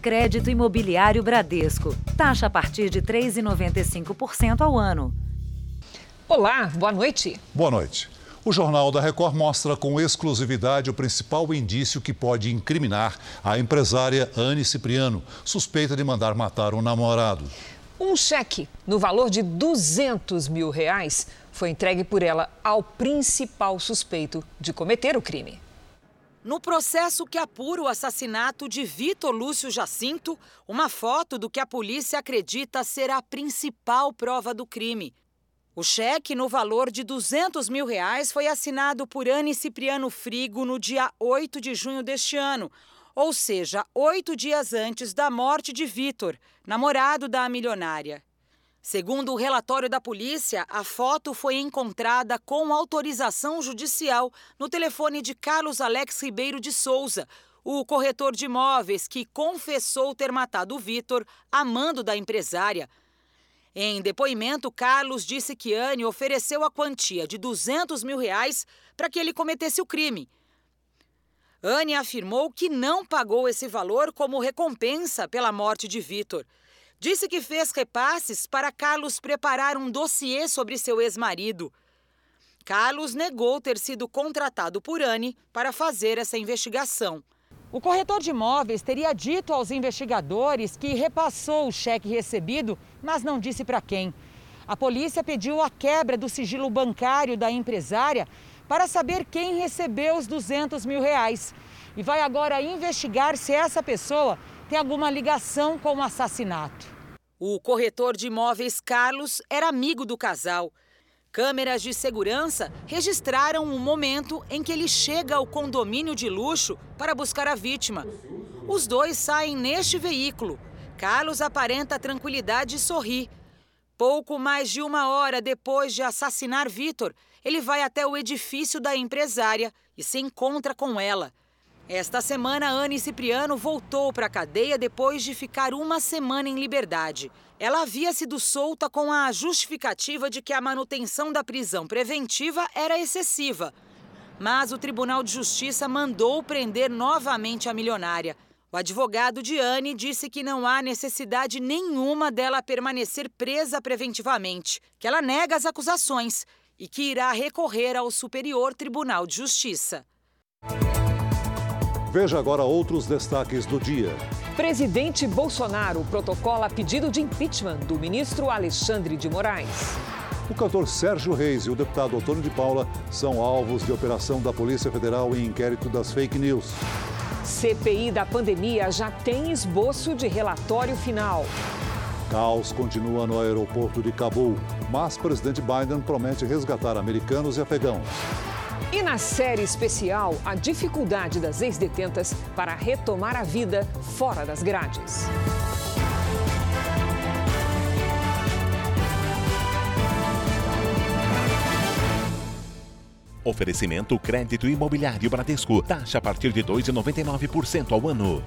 Crédito Imobiliário Bradesco. Taxa a partir de 3,95% ao ano. Olá, boa noite. Boa noite. O Jornal da Record mostra com exclusividade o principal indício que pode incriminar a empresária Anne Cipriano, suspeita de mandar matar um namorado. Um cheque no valor de 200 mil reais foi entregue por ela ao principal suspeito de cometer o crime. No processo que apura o assassinato de Vitor Lúcio Jacinto, uma foto do que a polícia acredita ser a principal prova do crime. O cheque no valor de 200 mil reais foi assinado por Anne Cipriano Frigo no dia 8 de junho deste ano, ou seja, oito dias antes da morte de Vitor, namorado da milionária. Segundo o relatório da polícia, a foto foi encontrada com autorização judicial no telefone de Carlos Alex Ribeiro de Souza, o corretor de imóveis que confessou ter matado o Vitor, amando da empresária. Em depoimento, Carlos disse que Anne ofereceu a quantia de 200 mil reais para que ele cometesse o crime. Anne afirmou que não pagou esse valor como recompensa pela morte de Vitor. Disse que fez repasses para Carlos preparar um dossiê sobre seu ex-marido. Carlos negou ter sido contratado por Anne para fazer essa investigação. O corretor de imóveis teria dito aos investigadores que repassou o cheque recebido, mas não disse para quem. A polícia pediu a quebra do sigilo bancário da empresária para saber quem recebeu os 200 mil reais. E vai agora investigar se essa pessoa tem alguma ligação com o assassinato. O corretor de imóveis Carlos era amigo do casal. Câmeras de segurança registraram o momento em que ele chega ao condomínio de luxo para buscar a vítima. Os dois saem neste veículo. Carlos aparenta tranquilidade e sorri. Pouco mais de uma hora depois de assassinar Vitor, ele vai até o edifício da empresária e se encontra com ela. Esta semana, Anne Cipriano voltou para a cadeia depois de ficar uma semana em liberdade. Ela havia sido solta com a justificativa de que a manutenção da prisão preventiva era excessiva. Mas o Tribunal de Justiça mandou prender novamente a milionária. O advogado de Anne disse que não há necessidade nenhuma dela permanecer presa preventivamente, que ela nega as acusações e que irá recorrer ao Superior Tribunal de Justiça. Veja agora outros destaques do dia. Presidente Bolsonaro protocola pedido de impeachment do ministro Alexandre de Moraes. O cantor Sérgio Reis e o deputado Antônio de Paula são alvos de operação da Polícia Federal em inquérito das fake news. CPI da pandemia já tem esboço de relatório final. Caos continua no aeroporto de Cabul, mas presidente Biden promete resgatar americanos e afegãos. E na série especial, a dificuldade das ex-detentas para retomar a vida fora das grades. Oferecimento Crédito Imobiliário Bradesco. Taxa a partir de 2,99% ao ano.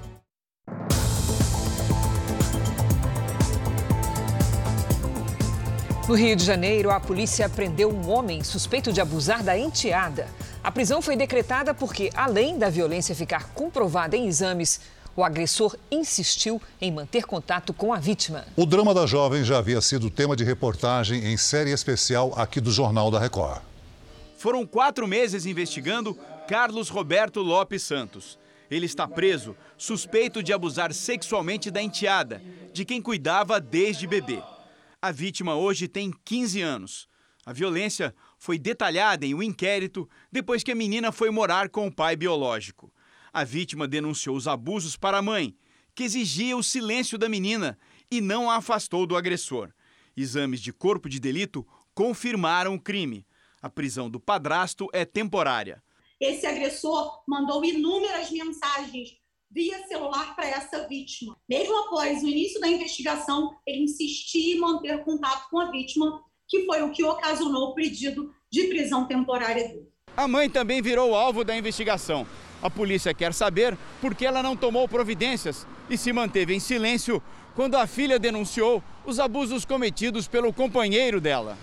No Rio de Janeiro, a polícia prendeu um homem suspeito de abusar da enteada. A prisão foi decretada porque, além da violência ficar comprovada em exames, o agressor insistiu em manter contato com a vítima. O drama da jovem já havia sido tema de reportagem em série especial aqui do Jornal da Record. Foram quatro meses investigando Carlos Roberto Lopes Santos. Ele está preso, suspeito de abusar sexualmente da enteada, de quem cuidava desde bebê. A vítima hoje tem 15 anos. A violência foi detalhada em um inquérito depois que a menina foi morar com o pai biológico. A vítima denunciou os abusos para a mãe, que exigia o silêncio da menina e não a afastou do agressor. Exames de corpo de delito confirmaram o crime. A prisão do padrasto é temporária. Esse agressor mandou inúmeras mensagens via celular para essa vítima. Mesmo após o início da investigação, ele insistia em manter contato com a vítima, que foi o que ocasionou o pedido de prisão temporária dele. A mãe também virou alvo da investigação. A polícia quer saber por que ela não tomou providências e se manteve em silêncio quando a filha denunciou os abusos cometidos pelo companheiro dela.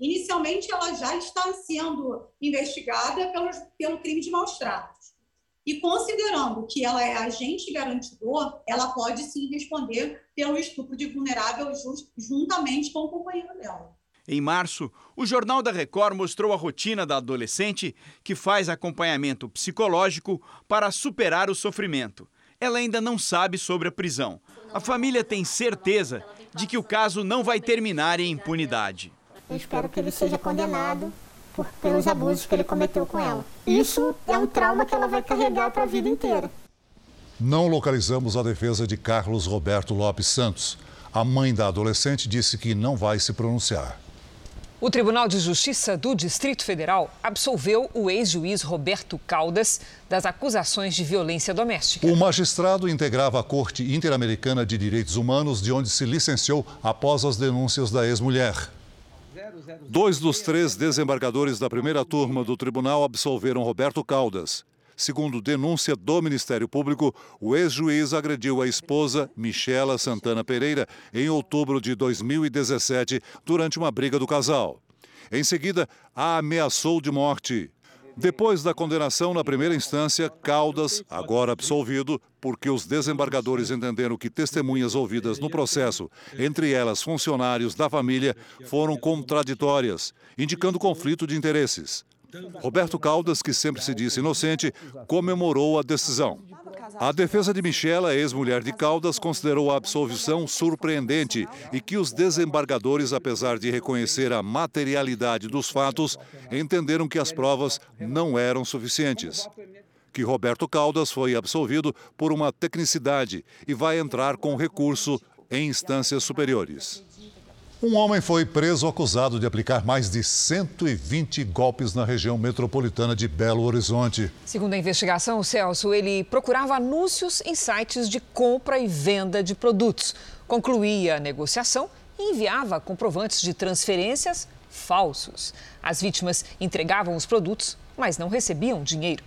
Inicialmente, ela já está sendo investigada pelo, pelo crime de maus tratos. E considerando que ela é agente garantidor, ela pode sim responder pelo estupro de vulnerável juntamente com o companheiro dela. Em março, o Jornal da Record mostrou a rotina da adolescente que faz acompanhamento psicológico para superar o sofrimento. Ela ainda não sabe sobre a prisão. A família tem certeza de que o caso não vai terminar em impunidade. Eu espero que ele seja condenado por, pelos abusos que ele cometeu com ela. Isso é um trauma que ela vai carregar para a vida inteira. Não localizamos a defesa de Carlos Roberto Lopes Santos. A mãe da adolescente disse que não vai se pronunciar. O Tribunal de Justiça do Distrito Federal absolveu o ex-juiz Roberto Caldas das acusações de violência doméstica. O magistrado integrava a Corte Interamericana de Direitos Humanos, de onde se licenciou após as denúncias da ex-mulher. Dois dos três desembargadores da primeira turma do tribunal absolveram Roberto Caldas. Segundo denúncia do Ministério Público, o ex-juiz agrediu a esposa, Michela Santana Pereira, em outubro de 2017, durante uma briga do casal. Em seguida, a ameaçou de morte. Depois da condenação na primeira instância, Caldas, agora absolvido, porque os desembargadores entenderam que testemunhas ouvidas no processo, entre elas funcionários da família, foram contraditórias, indicando conflito de interesses. Roberto Caldas, que sempre se disse inocente, comemorou a decisão. A defesa de Michela, ex-mulher de Caldas, considerou a absolvição surpreendente e que os desembargadores, apesar de reconhecer a materialidade dos fatos, entenderam que as provas não eram suficientes. Que Roberto Caldas foi absolvido por uma tecnicidade e vai entrar com recurso em instâncias superiores. Um homem foi preso acusado de aplicar mais de 120 golpes na região metropolitana de Belo Horizonte. Segundo a investigação, o Celso, ele procurava anúncios em sites de compra e venda de produtos, concluía a negociação e enviava comprovantes de transferências falsos. As vítimas entregavam os produtos, mas não recebiam dinheiro.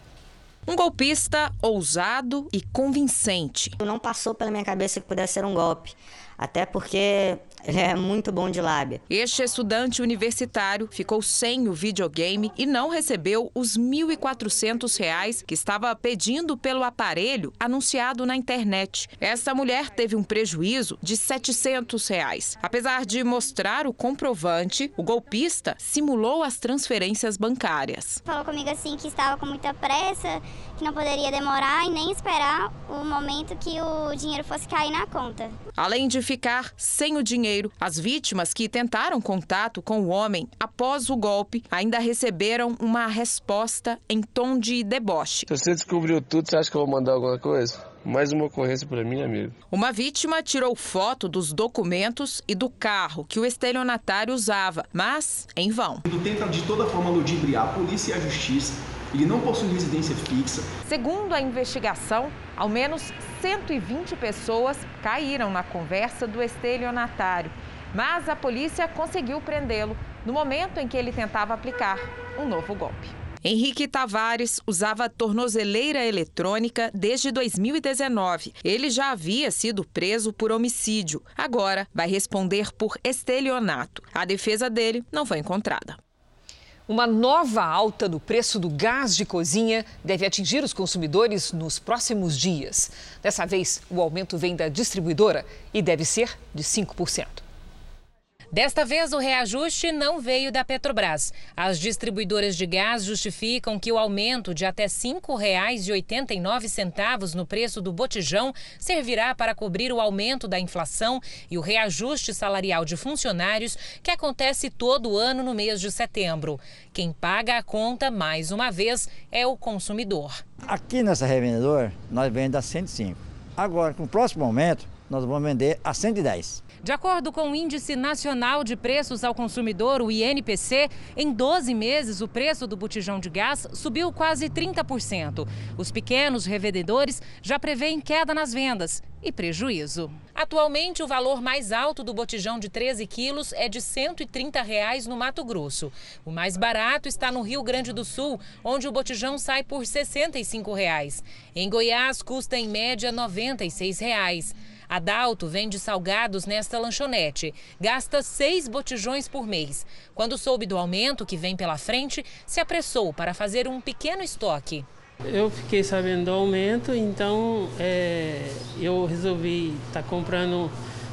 Um golpista ousado e convincente. Não passou pela minha cabeça que pudesse ser um golpe. Até porque ele é muito bom de lábia. Este estudante universitário ficou sem o videogame e não recebeu os R$ 1.400 que estava pedindo pelo aparelho anunciado na internet. Essa mulher teve um prejuízo de 700 reais. Apesar de mostrar o comprovante, o golpista simulou as transferências bancárias. Falou comigo assim que estava com muita pressa, que não poderia demorar e nem esperar o momento que o dinheiro fosse cair na conta. Além de ficar sem o dinheiro, as vítimas que tentaram contato com o homem após o golpe ainda receberam uma resposta em tom de deboche. Se você descobriu tudo, você acha que eu vou mandar alguma coisa? Mais uma ocorrência para mim, amigo. Uma vítima tirou foto dos documentos e do carro que o estelionatário usava, mas em vão. Ele tenta de toda forma ludibriar a polícia e a justiça ele não possui residência fixa. Segundo a investigação, ao menos 120 pessoas caíram na conversa do estelionatário, mas a polícia conseguiu prendê-lo no momento em que ele tentava aplicar um novo golpe. Henrique Tavares usava tornozeleira eletrônica desde 2019. Ele já havia sido preso por homicídio. Agora vai responder por estelionato. A defesa dele não foi encontrada. Uma nova alta no preço do gás de cozinha deve atingir os consumidores nos próximos dias. Dessa vez, o aumento vem da distribuidora e deve ser de 5%. Desta vez, o reajuste não veio da Petrobras. As distribuidoras de gás justificam que o aumento de até R$ 5,89 no preço do botijão servirá para cobrir o aumento da inflação e o reajuste salarial de funcionários que acontece todo ano no mês de setembro. Quem paga a conta, mais uma vez, é o consumidor. Aqui nessa revendedora, nós vendemos a 105. Agora, com o próximo aumento, nós vamos vender a 110. De acordo com o Índice Nacional de Preços ao Consumidor, o INPC, em 12 meses o preço do botijão de gás subiu quase 30%. Os pequenos revendedores já prevêem queda nas vendas e prejuízo. Atualmente, o valor mais alto do botijão de 13 quilos é de 130 reais no Mato Grosso. O mais barato está no Rio Grande do Sul, onde o botijão sai por 65 reais. Em Goiás, custa em média 96 reais. Adalto vende salgados nesta lanchonete. Gasta seis botijões por mês. Quando soube do aumento que vem pela frente, se apressou para fazer um pequeno estoque. Eu fiquei sabendo do aumento, então é, eu resolvi estar tá comprando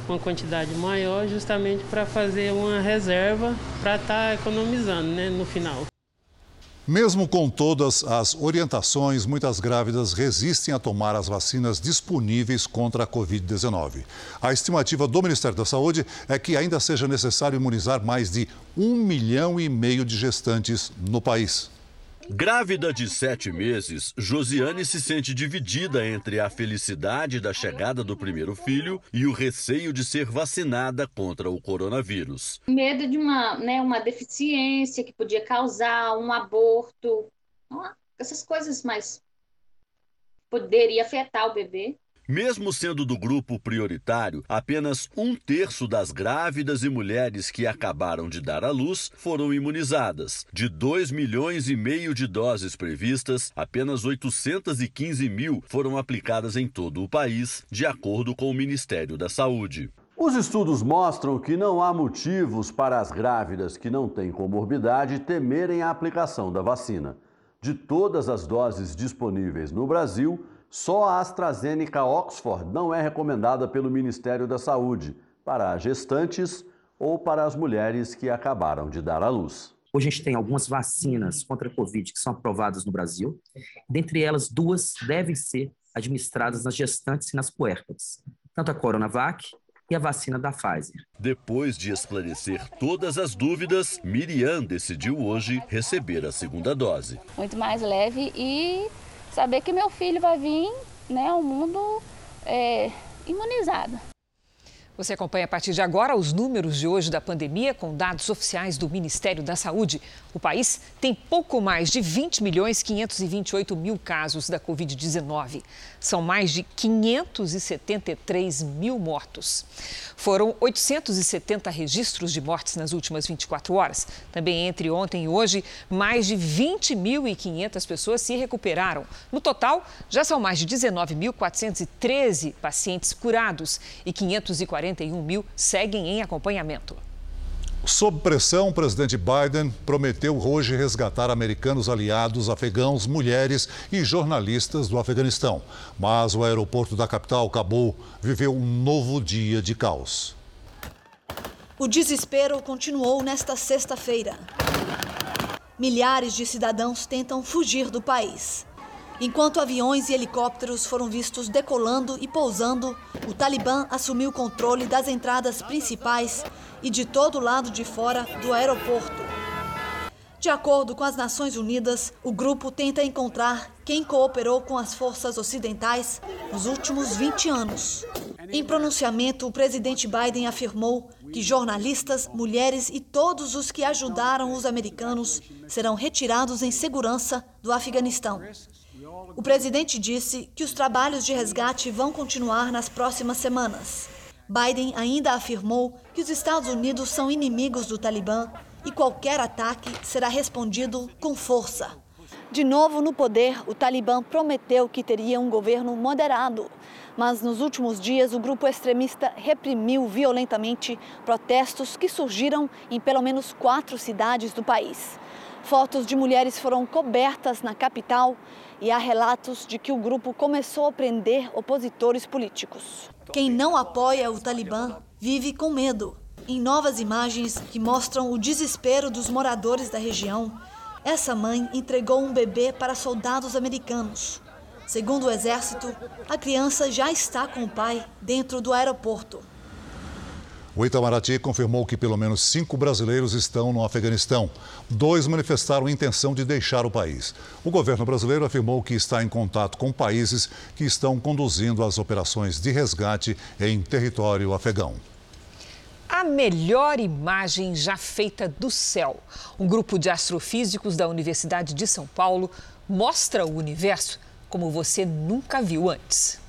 uma quantidade maior justamente para fazer uma reserva para estar tá economizando né, no final. Mesmo com todas as orientações, muitas grávidas resistem a tomar as vacinas disponíveis contra a Covid-19. A estimativa do Ministério da Saúde é que ainda seja necessário imunizar mais de um milhão e meio de gestantes no país. Grávida de sete meses, Josiane se sente dividida entre a felicidade da chegada do primeiro filho e o receio de ser vacinada contra o coronavírus. Medo de uma, né, uma deficiência que podia causar um aborto, essas coisas mais poderia afetar o bebê. Mesmo sendo do grupo prioritário, apenas um terço das grávidas e mulheres que acabaram de dar à luz foram imunizadas. De 2 milhões e meio de doses previstas, apenas 815 mil foram aplicadas em todo o país, de acordo com o Ministério da Saúde. Os estudos mostram que não há motivos para as grávidas que não têm comorbidade temerem a aplicação da vacina. De todas as doses disponíveis no Brasil, só a AstraZeneca Oxford não é recomendada pelo Ministério da Saúde para gestantes ou para as mulheres que acabaram de dar à luz. Hoje a gente tem algumas vacinas contra a Covid que são aprovadas no Brasil. Dentre elas, duas devem ser administradas nas gestantes e nas puérperas. Tanto a Coronavac e a vacina da Pfizer. Depois de esclarecer todas as dúvidas, Miriam decidiu hoje receber a segunda dose. Muito mais leve e saber que meu filho vai vir né, ao mundo é, imunizado. Você acompanha a partir de agora os números de hoje da pandemia com dados oficiais do Ministério da Saúde. O país tem pouco mais de 20 milhões 528 mil casos da Covid-19. São mais de 573 mil mortos. Foram 870 registros de mortes nas últimas 24 horas. Também entre ontem e hoje, mais de 20.500 pessoas se recuperaram. No total, já são mais de 19.413 pacientes curados e 541 mil seguem em acompanhamento. Sob pressão, o presidente Biden prometeu hoje resgatar americanos aliados, afegãos, mulheres e jornalistas do Afeganistão. Mas o aeroporto da capital, Cabul, viveu um novo dia de caos. O desespero continuou nesta sexta-feira. Milhares de cidadãos tentam fugir do país. Enquanto aviões e helicópteros foram vistos decolando e pousando, o Talibã assumiu o controle das entradas principais e de todo lado de fora do aeroporto. De acordo com as Nações Unidas, o grupo tenta encontrar quem cooperou com as forças ocidentais nos últimos 20 anos. Em pronunciamento, o presidente Biden afirmou que jornalistas, mulheres e todos os que ajudaram os americanos serão retirados em segurança do Afeganistão. O presidente disse que os trabalhos de resgate vão continuar nas próximas semanas. Biden ainda afirmou que os Estados Unidos são inimigos do Talibã e qualquer ataque será respondido com força. De novo no poder, o Talibã prometeu que teria um governo moderado, mas nos últimos dias o grupo extremista reprimiu violentamente protestos que surgiram em pelo menos quatro cidades do país. Fotos de mulheres foram cobertas na capital e há relatos de que o grupo começou a prender opositores políticos. Quem não apoia o Talibã vive com medo. Em novas imagens que mostram o desespero dos moradores da região, essa mãe entregou um bebê para soldados americanos. Segundo o exército, a criança já está com o pai dentro do aeroporto. O Itamaraty confirmou que pelo menos cinco brasileiros estão no Afeganistão. Dois manifestaram intenção de deixar o país. O governo brasileiro afirmou que está em contato com países que estão conduzindo as operações de resgate em território afegão. A melhor imagem já feita do céu. Um grupo de astrofísicos da Universidade de São Paulo mostra o universo como você nunca viu antes.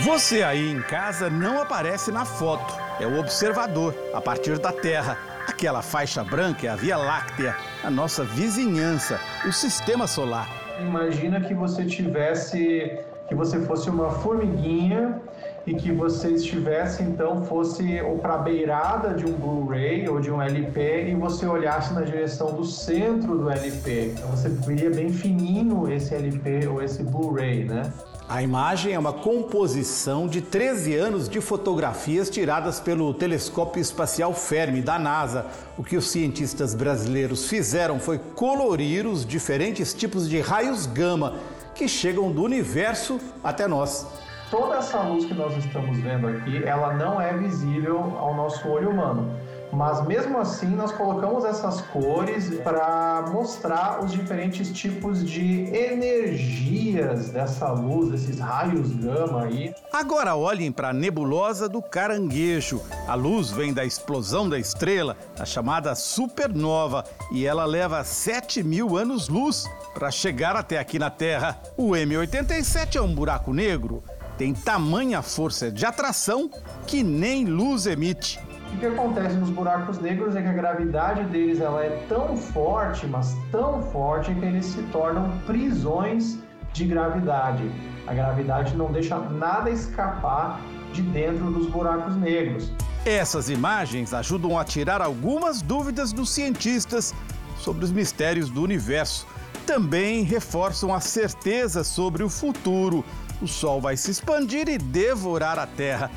Você aí em casa não aparece na foto. É o observador, a partir da Terra. Aquela faixa branca é a Via Láctea, a nossa vizinhança, o sistema solar. Imagina que você tivesse, que você fosse uma formiguinha e que você estivesse então fosse ou para a beirada de um Blu-ray ou de um LP e você olhasse na direção do centro do LP. Então você viria bem fininho esse LP ou esse Blu-ray, né? A imagem é uma composição de 13 anos de fotografias tiradas pelo Telescópio Espacial Fermi da NASA. O que os cientistas brasileiros fizeram foi colorir os diferentes tipos de raios gama que chegam do universo até nós. Toda essa luz que nós estamos vendo aqui, ela não é visível ao nosso olho humano. Mas mesmo assim, nós colocamos essas cores para mostrar os diferentes tipos de energias dessa luz, desses raios gama aí. Agora olhem para a nebulosa do Caranguejo. A luz vem da explosão da estrela, a chamada supernova, e ela leva 7 mil anos-luz para chegar até aqui na Terra. O M87 é um buraco negro. Tem tamanha força de atração que nem luz emite. O que acontece nos buracos negros é que a gravidade deles ela é tão forte, mas tão forte que eles se tornam prisões de gravidade. A gravidade não deixa nada escapar de dentro dos buracos negros. Essas imagens ajudam a tirar algumas dúvidas dos cientistas sobre os mistérios do universo. Também reforçam a certeza sobre o futuro. O Sol vai se expandir e devorar a Terra.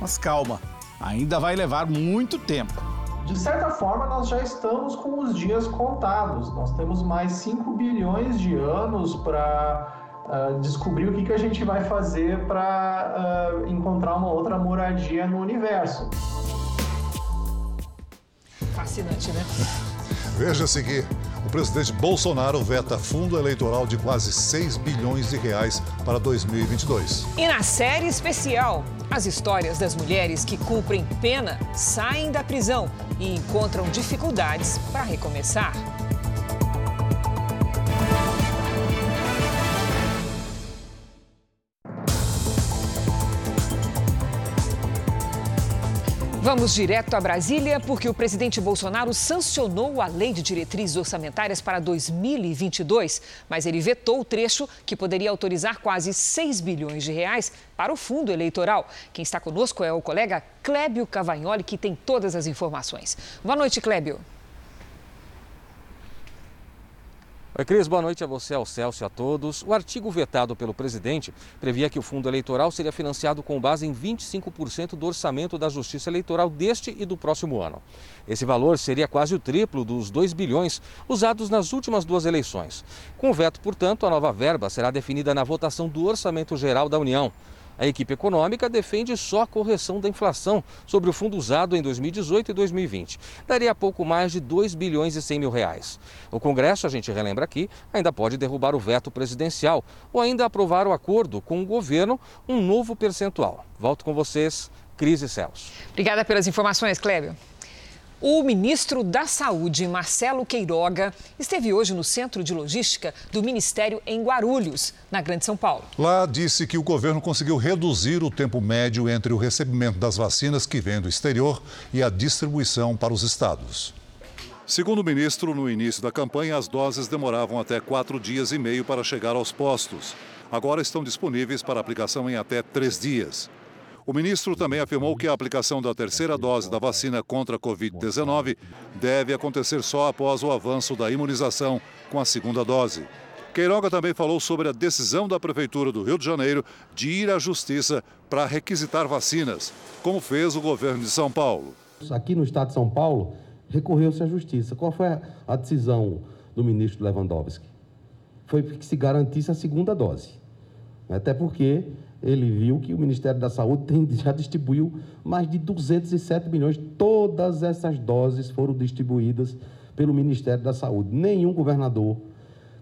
Mas calma, ainda vai levar muito tempo. De certa forma, nós já estamos com os dias contados. Nós temos mais 5 bilhões de anos para uh, descobrir o que, que a gente vai fazer para uh, encontrar uma outra moradia no universo. Fascinante, né? Veja-se que o presidente Bolsonaro veta fundo eleitoral de quase 6 bilhões de reais para 2022. E na série especial, as histórias das mulheres que cumprem pena saem da prisão e encontram dificuldades para recomeçar. Vamos direto a Brasília, porque o presidente Bolsonaro sancionou a lei de diretrizes orçamentárias para 2022, mas ele vetou o trecho que poderia autorizar quase 6 bilhões de reais para o fundo eleitoral. Quem está conosco é o colega Clébio Cavagnoli, que tem todas as informações. Boa noite, Clébio. Oi, Cris, boa noite a você, ao Celso e a todos. O artigo vetado pelo presidente previa que o fundo eleitoral seria financiado com base em 25% do orçamento da Justiça Eleitoral deste e do próximo ano. Esse valor seria quase o triplo dos 2 bilhões usados nas últimas duas eleições. Com o veto, portanto, a nova verba será definida na votação do Orçamento Geral da União. A equipe econômica defende só a correção da inflação sobre o fundo usado em 2018 e 2020. Daria pouco mais de 2 bilhões e 100 mil reais. O Congresso, a gente relembra aqui, ainda pode derrubar o veto presidencial ou ainda aprovar o acordo com o governo um novo percentual. Volto com vocês, Cris e Celso. Obrigada pelas informações, Clébio. O ministro da Saúde, Marcelo Queiroga, esteve hoje no Centro de Logística do Ministério em Guarulhos, na Grande São Paulo. Lá disse que o governo conseguiu reduzir o tempo médio entre o recebimento das vacinas que vêm do exterior e a distribuição para os estados. Segundo o ministro, no início da campanha, as doses demoravam até quatro dias e meio para chegar aos postos. Agora estão disponíveis para aplicação em até três dias. O ministro também afirmou que a aplicação da terceira dose da vacina contra a Covid-19 deve acontecer só após o avanço da imunização com a segunda dose. Queiroga também falou sobre a decisão da Prefeitura do Rio de Janeiro de ir à Justiça para requisitar vacinas, como fez o governo de São Paulo. Aqui no estado de São Paulo, recorreu-se à Justiça. Qual foi a decisão do ministro Lewandowski? Foi que se garantisse a segunda dose. Até porque ele viu que o Ministério da Saúde tem, já distribuiu mais de 207 milhões. Todas essas doses foram distribuídas pelo Ministério da Saúde. Nenhum governador,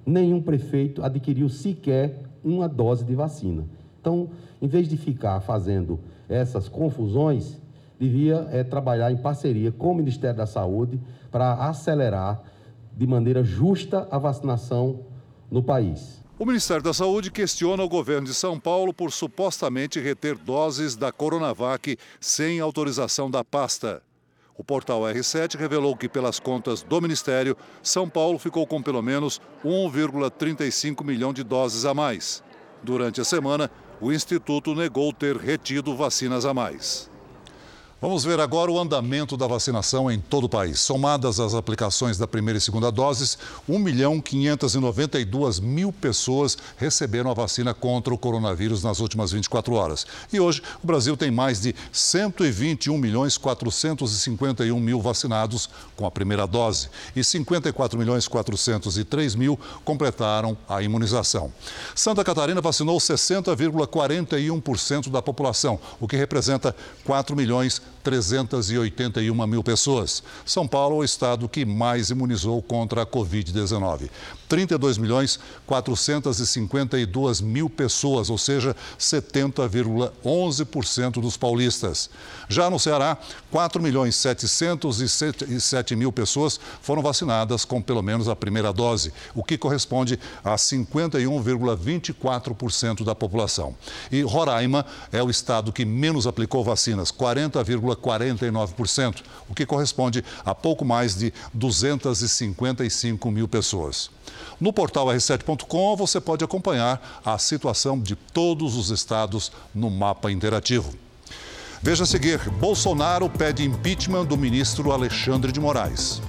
nenhum prefeito adquiriu sequer uma dose de vacina. Então, em vez de ficar fazendo essas confusões, devia é, trabalhar em parceria com o Ministério da Saúde para acelerar de maneira justa a vacinação no país. O Ministério da Saúde questiona o governo de São Paulo por supostamente reter doses da Coronavac sem autorização da pasta. O portal R7 revelou que, pelas contas do Ministério, São Paulo ficou com pelo menos 1,35 milhão de doses a mais. Durante a semana, o Instituto negou ter retido vacinas a mais. Vamos ver agora o andamento da vacinação em todo o país. Somadas as aplicações da primeira e segunda doses, 1 milhão 592 mil pessoas receberam a vacina contra o coronavírus nas últimas 24 horas. E hoje, o Brasil tem mais de 121 milhões 451 mil vacinados com a primeira dose e 54 milhões 403 mil completaram a imunização. Santa Catarina vacinou 60,41% da população, o que representa 4 milhões 381 mil pessoas. São Paulo é o estado que mais imunizou contra a Covid-19. 32 milhões 452 mil pessoas, ou seja, 70,11% dos paulistas. Já no Ceará, 4 milhões 707 mil pessoas foram vacinadas com pelo menos a primeira dose, o que corresponde a 51,24% da população. E Roraima é o estado que menos aplicou vacinas, 40,49%, o que corresponde a pouco mais de 255 mil pessoas. No portal r7.com você pode acompanhar a situação de todos os estados no mapa interativo. Veja a seguir: Bolsonaro pede impeachment do ministro Alexandre de Moraes.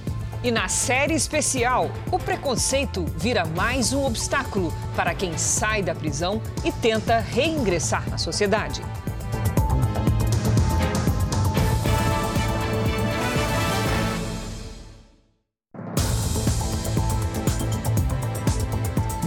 E na série especial, o preconceito vira mais um obstáculo para quem sai da prisão e tenta reingressar na sociedade.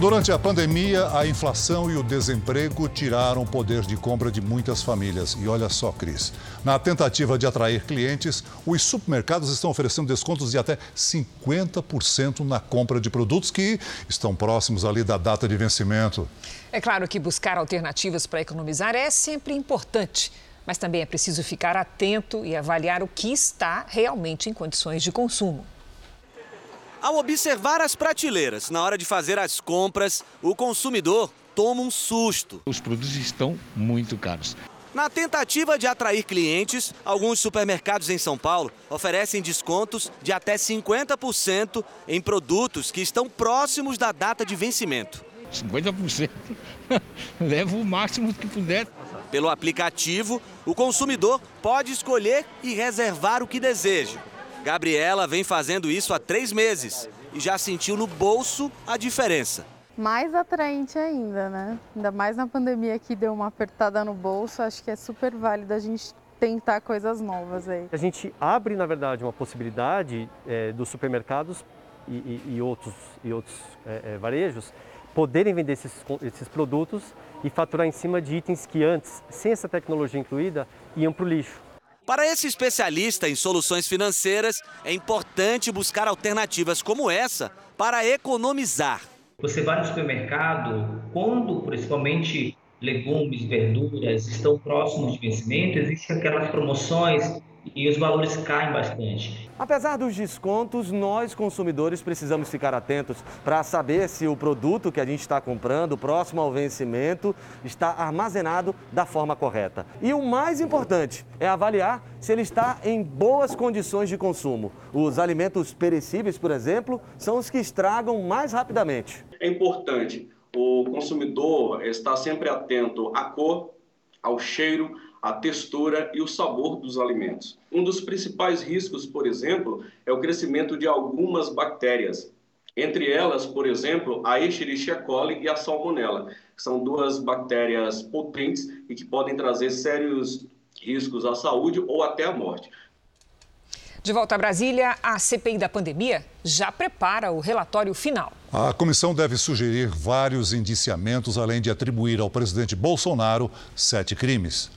Durante a pandemia, a inflação e o desemprego tiraram o poder de compra de muitas famílias. E olha só, Cris, na tentativa de atrair clientes, os supermercados estão oferecendo descontos de até 50% na compra de produtos que estão próximos ali da data de vencimento. É claro que buscar alternativas para economizar é sempre importante, mas também é preciso ficar atento e avaliar o que está realmente em condições de consumo. Ao observar as prateleiras na hora de fazer as compras, o consumidor toma um susto. Os produtos estão muito caros. Na tentativa de atrair clientes, alguns supermercados em São Paulo oferecem descontos de até 50% em produtos que estão próximos da data de vencimento. 50%? Leva o máximo que puder. Pelo aplicativo, o consumidor pode escolher e reservar o que deseja. Gabriela vem fazendo isso há três meses e já sentiu no bolso a diferença. Mais atraente ainda, né? Ainda mais na pandemia que deu uma apertada no bolso, acho que é super válido a gente tentar coisas novas aí. A gente abre, na verdade, uma possibilidade é, dos supermercados e, e, e, outros, e outros é, é, varejos poderem vender esses, esses produtos e faturar em cima de itens que antes, sem essa tecnologia incluída, iam para o lixo. Para esse especialista em soluções financeiras, é importante buscar alternativas como essa para economizar. Você vai no supermercado, quando principalmente legumes, verduras estão próximos de vencimento, existem aquelas promoções e os valores caem bastante. Apesar dos descontos, nós consumidores precisamos ficar atentos para saber se o produto que a gente está comprando, próximo ao vencimento, está armazenado da forma correta. E o mais importante é avaliar se ele está em boas condições de consumo. Os alimentos perecíveis, por exemplo, são os que estragam mais rapidamente. É importante o consumidor estar sempre atento à cor, ao cheiro, a textura e o sabor dos alimentos. Um dos principais riscos, por exemplo, é o crescimento de algumas bactérias. Entre elas, por exemplo, a Escherichia coli e a Salmonella, que são duas bactérias potentes e que podem trazer sérios riscos à saúde ou até à morte. De volta a Brasília, a CPI da pandemia já prepara o relatório final. A comissão deve sugerir vários indiciamentos, além de atribuir ao presidente Bolsonaro sete crimes.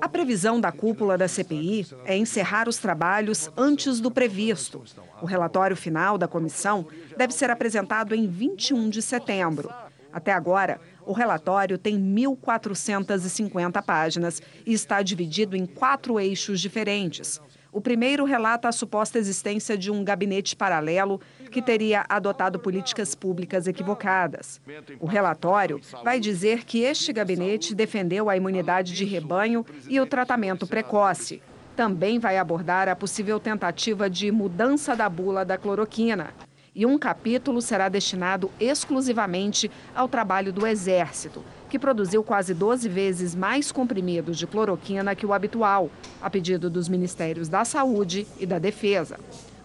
A previsão da cúpula da CPI é encerrar os trabalhos antes do previsto. O relatório final da comissão deve ser apresentado em 21 de setembro. Até agora, o relatório tem 1.450 páginas e está dividido em quatro eixos diferentes. O primeiro relata a suposta existência de um gabinete paralelo que teria adotado políticas públicas equivocadas. O relatório vai dizer que este gabinete defendeu a imunidade de rebanho e o tratamento precoce. Também vai abordar a possível tentativa de mudança da bula da cloroquina. E um capítulo será destinado exclusivamente ao trabalho do Exército, que produziu quase 12 vezes mais comprimidos de cloroquina que o habitual, a pedido dos Ministérios da Saúde e da Defesa.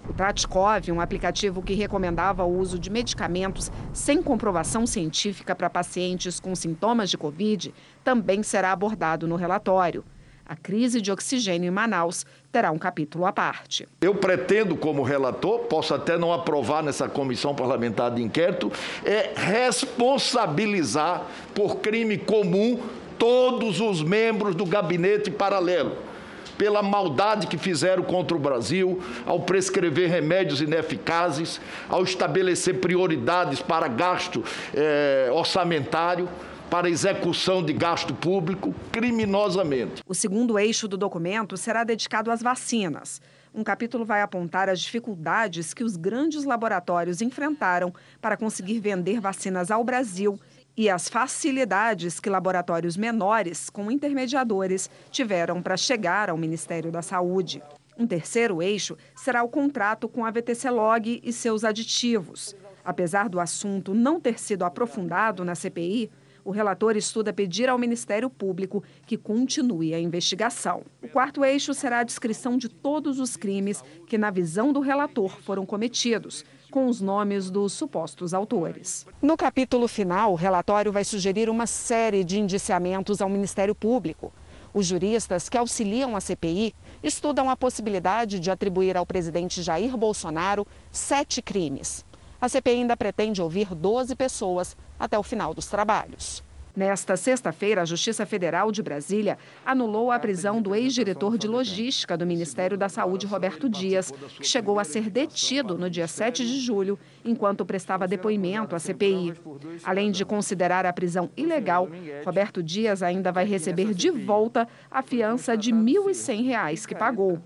O Tratkov, um aplicativo que recomendava o uso de medicamentos sem comprovação científica para pacientes com sintomas de Covid, também será abordado no relatório. A crise de oxigênio em Manaus terá um capítulo à parte. Eu pretendo, como relator, posso até não aprovar nessa comissão parlamentar de inquérito, é responsabilizar por crime comum todos os membros do gabinete paralelo pela maldade que fizeram contra o Brasil, ao prescrever remédios ineficazes, ao estabelecer prioridades para gasto eh, orçamentário para execução de gasto público criminosamente. O segundo eixo do documento será dedicado às vacinas. Um capítulo vai apontar as dificuldades que os grandes laboratórios enfrentaram para conseguir vender vacinas ao Brasil e as facilidades que laboratórios menores, com intermediadores, tiveram para chegar ao Ministério da Saúde. Um terceiro eixo será o contrato com a VTC Log e seus aditivos. Apesar do assunto não ter sido aprofundado na CPI, o relator estuda pedir ao Ministério Público que continue a investigação. O quarto eixo será a descrição de todos os crimes que, na visão do relator, foram cometidos, com os nomes dos supostos autores. No capítulo final, o relatório vai sugerir uma série de indiciamentos ao Ministério Público. Os juristas que auxiliam a CPI estudam a possibilidade de atribuir ao presidente Jair Bolsonaro sete crimes. A CPI ainda pretende ouvir 12 pessoas até o final dos trabalhos. Nesta sexta-feira, a Justiça Federal de Brasília anulou a prisão do ex-diretor de logística do Ministério da Saúde, Roberto Dias, que chegou a ser detido no dia 7 de julho, enquanto prestava depoimento à CPI. Além de considerar a prisão ilegal, Roberto Dias ainda vai receber de volta a fiança de R$ 1.100 que pagou.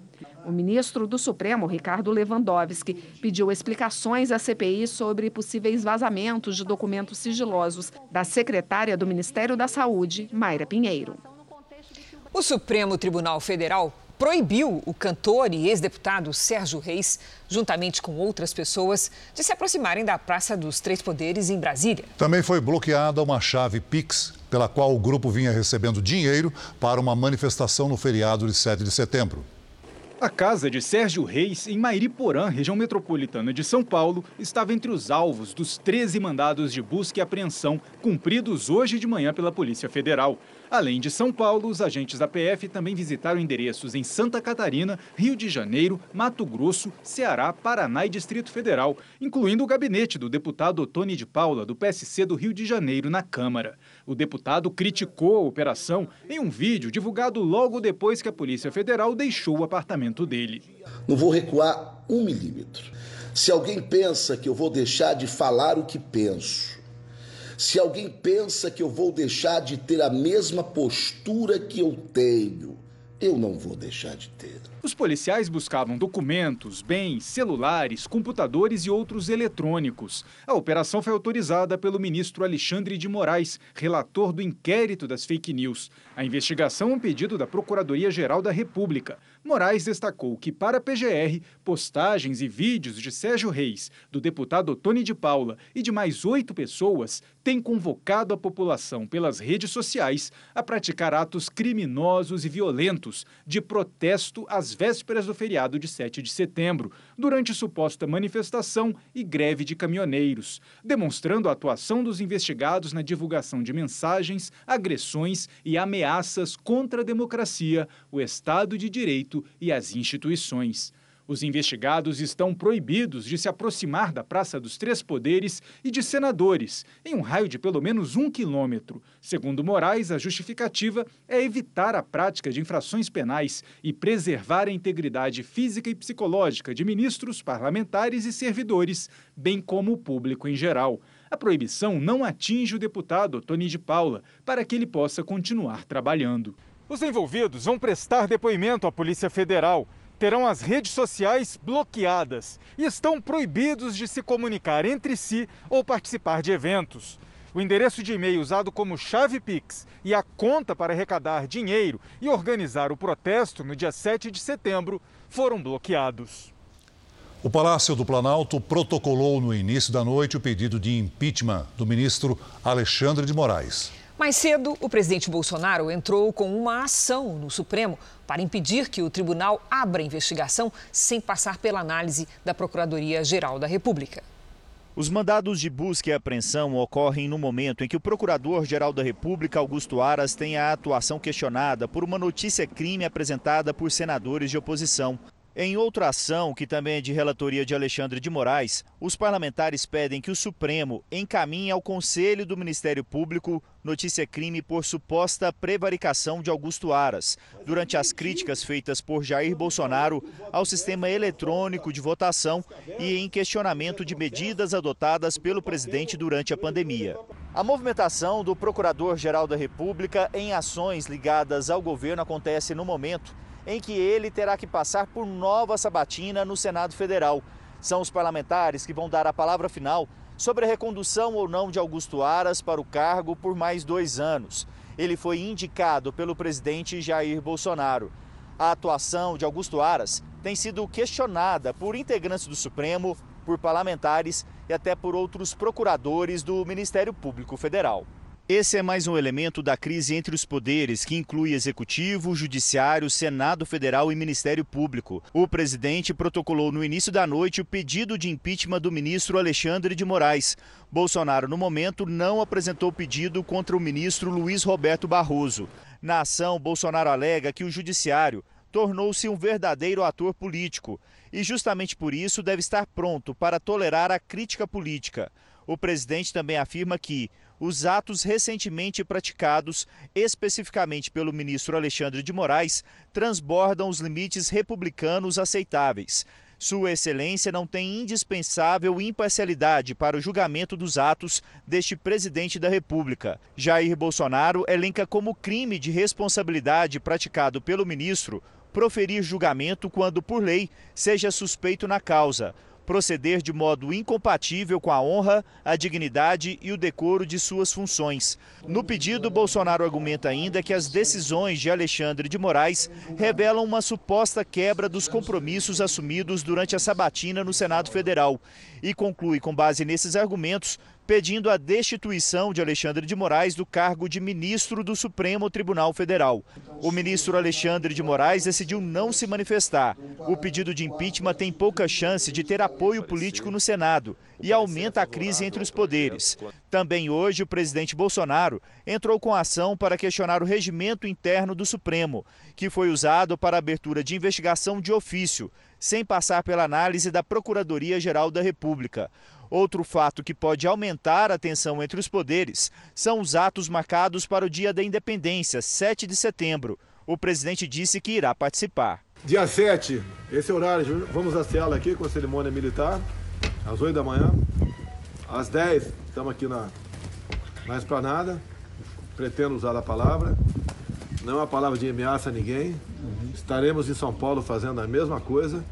O ministro do Supremo, Ricardo Lewandowski, pediu explicações à CPI sobre possíveis vazamentos de documentos sigilosos da secretária do Ministério da Saúde, Mayra Pinheiro. O Supremo Tribunal Federal proibiu o cantor e ex-deputado Sérgio Reis, juntamente com outras pessoas, de se aproximarem da Praça dos Três Poderes em Brasília. Também foi bloqueada uma chave Pix, pela qual o grupo vinha recebendo dinheiro para uma manifestação no feriado de 7 de setembro. A casa de Sérgio Reis, em Mairiporã, região metropolitana de São Paulo, estava entre os alvos dos 13 mandados de busca e apreensão cumpridos hoje de manhã pela Polícia Federal. Além de São Paulo, os agentes da PF também visitaram endereços em Santa Catarina, Rio de Janeiro, Mato Grosso, Ceará, Paraná e Distrito Federal, incluindo o gabinete do deputado Tony de Paula, do PSC do Rio de Janeiro, na Câmara. O deputado criticou a operação em um vídeo divulgado logo depois que a Polícia Federal deixou o apartamento dele. Não vou recuar um milímetro. Se alguém pensa que eu vou deixar de falar o que penso, se alguém pensa que eu vou deixar de ter a mesma postura que eu tenho, eu não vou deixar de ter. Os policiais buscavam documentos, bens, celulares, computadores e outros eletrônicos. A operação foi autorizada pelo ministro Alexandre de Moraes, relator do inquérito das fake news. A investigação é um pedido da Procuradoria-Geral da República. Moraes destacou que, para a PGR, postagens e vídeos de Sérgio Reis, do deputado Tony de Paula e de mais oito pessoas têm convocado a população pelas redes sociais a praticar atos criminosos e violentos de protesto às vésperas do feriado de 7 de setembro, durante suposta manifestação e greve de caminhoneiros, demonstrando a atuação dos investigados na divulgação de mensagens, agressões e ameaças contra a democracia, o Estado de Direito e as instituições. Os investigados estão proibidos de se aproximar da Praça dos Três Poderes e de senadores, em um raio de pelo menos um quilômetro. Segundo Moraes, a justificativa é evitar a prática de infrações penais e preservar a integridade física e psicológica de ministros, parlamentares e servidores, bem como o público em geral. A proibição não atinge o deputado Tony de Paula, para que ele possa continuar trabalhando. Os envolvidos vão prestar depoimento à Polícia Federal, terão as redes sociais bloqueadas e estão proibidos de se comunicar entre si ou participar de eventos. O endereço de e-mail usado como chave Pix e a conta para arrecadar dinheiro e organizar o protesto no dia 7 de setembro foram bloqueados. O Palácio do Planalto protocolou no início da noite o pedido de impeachment do ministro Alexandre de Moraes. Mais cedo, o presidente Bolsonaro entrou com uma ação no Supremo para impedir que o tribunal abra investigação sem passar pela análise da Procuradoria-Geral da República. Os mandados de busca e apreensão ocorrem no momento em que o Procurador-Geral da República, Augusto Aras, tem a atuação questionada por uma notícia-crime apresentada por senadores de oposição. Em outra ação, que também é de relatoria de Alexandre de Moraes, os parlamentares pedem que o Supremo encaminhe ao Conselho do Ministério Público notícia-crime por suposta prevaricação de Augusto Aras, durante as críticas feitas por Jair Bolsonaro ao sistema eletrônico de votação e em questionamento de medidas adotadas pelo presidente durante a pandemia. A movimentação do Procurador-Geral da República em ações ligadas ao governo acontece no momento em que ele terá que passar por nova sabatina no Senado Federal. São os parlamentares que vão dar a palavra final sobre a recondução ou não de Augusto Aras para o cargo por mais dois anos. Ele foi indicado pelo presidente Jair Bolsonaro. A atuação de Augusto Aras tem sido questionada por integrantes do Supremo, por parlamentares e até por outros procuradores do Ministério Público Federal. Esse é mais um elemento da crise entre os poderes, que inclui Executivo, Judiciário, Senado Federal e Ministério Público. O presidente protocolou no início da noite o pedido de impeachment do ministro Alexandre de Moraes. Bolsonaro, no momento, não apresentou pedido contra o ministro Luiz Roberto Barroso. Na ação, Bolsonaro alega que o Judiciário tornou-se um verdadeiro ator político e, justamente por isso, deve estar pronto para tolerar a crítica política. O presidente também afirma que os atos recentemente praticados, especificamente pelo ministro Alexandre de Moraes, transbordam os limites republicanos aceitáveis. Sua Excelência não tem indispensável imparcialidade para o julgamento dos atos deste presidente da República. Jair Bolsonaro elenca como crime de responsabilidade praticado pelo ministro proferir julgamento quando, por lei, seja suspeito na causa proceder de modo incompatível com a honra, a dignidade e o decoro de suas funções. No pedido, Bolsonaro argumenta ainda que as decisões de Alexandre de Moraes revelam uma suposta quebra dos compromissos assumidos durante a sabatina no Senado Federal e conclui, com base nesses argumentos, pedindo a destituição de Alexandre de Moraes do cargo de ministro do Supremo Tribunal Federal. O ministro Alexandre de Moraes decidiu não se manifestar. O pedido de impeachment tem pouca chance de ter apoio político no Senado e aumenta a crise entre os poderes. Também hoje, o presidente Bolsonaro entrou com ação para questionar o regimento interno do Supremo, que foi usado para abertura de investigação de ofício, sem passar pela análise da Procuradoria-Geral da República. Outro fato que pode aumentar a tensão entre os poderes são os atos marcados para o Dia da Independência, 7 de setembro. O presidente disse que irá participar. Dia 7, esse horário, vamos hasteá-la aqui com a cerimônia militar, às 8 da manhã. Às 10, estamos aqui na, na esplanada. Pretendo usar a palavra. Não é uma palavra de ameaça a ninguém. Estaremos em São Paulo fazendo a mesma coisa.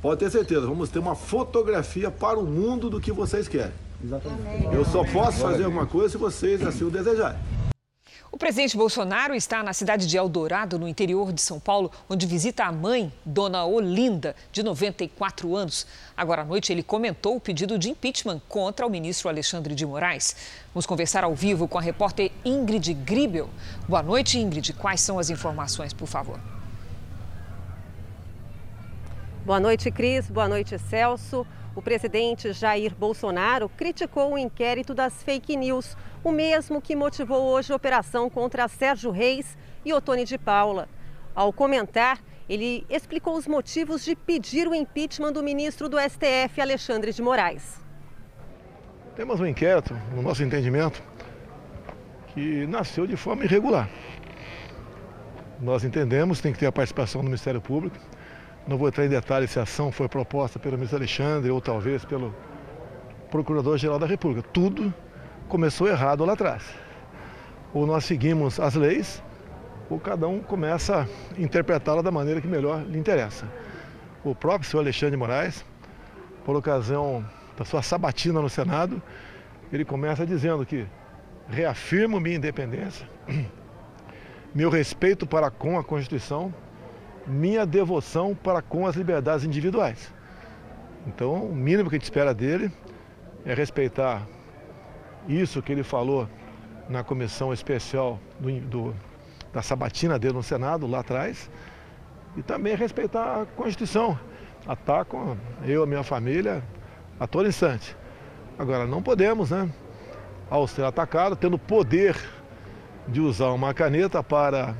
Pode ter certeza, vamos ter uma fotografia para o mundo do que vocês querem. Exatamente. Eu só posso fazer alguma coisa se vocês assim o desejarem. O presidente Bolsonaro está na cidade de Eldorado, no interior de São Paulo, onde visita a mãe, Dona Olinda, de 94 anos. Agora à noite, ele comentou o pedido de impeachment contra o ministro Alexandre de Moraes. Vamos conversar ao vivo com a repórter Ingrid Gribel. Boa noite, Ingrid. Quais são as informações, por favor? Boa noite, Cris. Boa noite, Celso. O presidente Jair Bolsonaro criticou o inquérito das fake news, o mesmo que motivou hoje a operação contra Sérgio Reis e Otone de Paula. Ao comentar, ele explicou os motivos de pedir o impeachment do ministro do STF, Alexandre de Moraes. Temos um inquérito, no nosso entendimento, que nasceu de forma irregular. Nós entendemos que tem que ter a participação do Ministério Público não vou entrar em detalhes se a ação foi proposta pelo ministro Alexandre ou talvez pelo Procurador-Geral da República. Tudo começou errado lá atrás. Ou nós seguimos as leis, ou cada um começa a interpretá-la da maneira que melhor lhe interessa. O próprio senhor Alexandre de Moraes, por ocasião da sua sabatina no Senado, ele começa dizendo que reafirmo minha independência, meu respeito para com a Constituição minha devoção para com as liberdades individuais. Então, o mínimo que a gente espera dele é respeitar isso que ele falou na comissão especial do, do, da sabatina dele no Senado, lá atrás, e também respeitar a Constituição. Atacam eu, a minha família, a todo instante. Agora, não podemos, né, ao ser atacado, tendo poder de usar uma caneta para